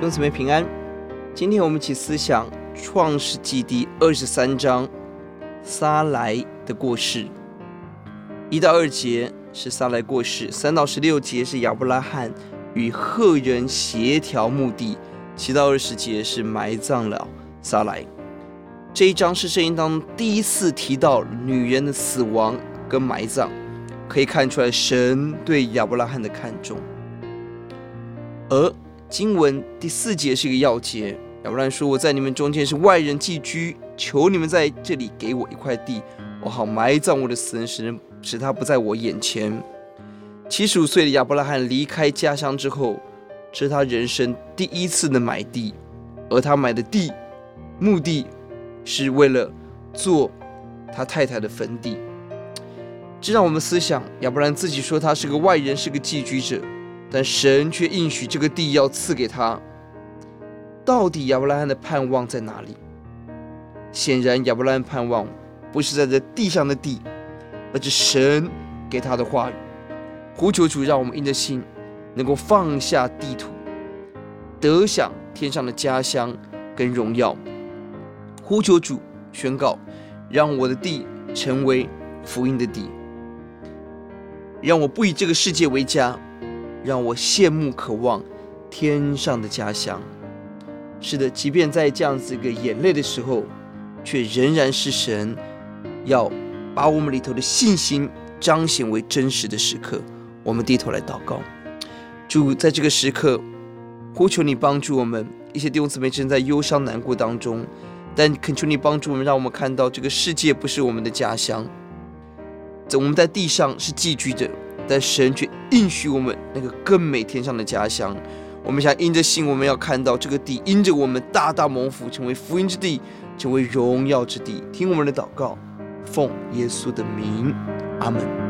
兄姊妹平安。今天我们一起思想创世记第二十三章撒莱的过世。一到二节是撒莱过世，三到十六节是亚伯拉罕与赫人协调墓地，七到二十节是埋葬了撒莱。这一章是圣经当中第一次提到女人的死亡跟埋葬，可以看出来神对亚伯拉罕的看重。而经文第四节是一个要节，亚伯兰说：“我在你们中间是外人寄居，求你们在这里给我一块地，我好埋葬我的死人，使使他不在我眼前。”七十五岁的亚伯拉罕离开家乡之后，这是他人生第一次的买地，而他买的地目的是为了做他太太的坟地。这让我们思想，亚伯兰自己说他是个外人，是个寄居者。但神却应许这个地要赐给他。到底亚伯拉罕的盼望在哪里？显然，亚伯拉罕盼望不是在这地上的地，而是神给他的话语。呼求主，让我们因着心，能够放下地图，得享天上的家乡跟荣耀。呼求主，宣告，让我的地成为福音的地，让我不以这个世界为家。让我羡慕、渴望天上的家乡。是的，即便在这样子一个眼泪的时候，却仍然是神要把我们里头的信心彰显为真实的时刻。我们低头来祷告，主，在这个时刻，呼求你帮助我们。一些弟兄姊妹正在忧伤难过当中，但恳求你帮助我们，让我们看到这个世界不是我们的家乡。在我们在地上是寄居的。但神却应许我们那个更美天上的家乡。我们想因着信，我们要看到这个地因着我们大大蒙福，成为福音之地，成为荣耀之地。听我们的祷告，奉耶稣的名，阿门。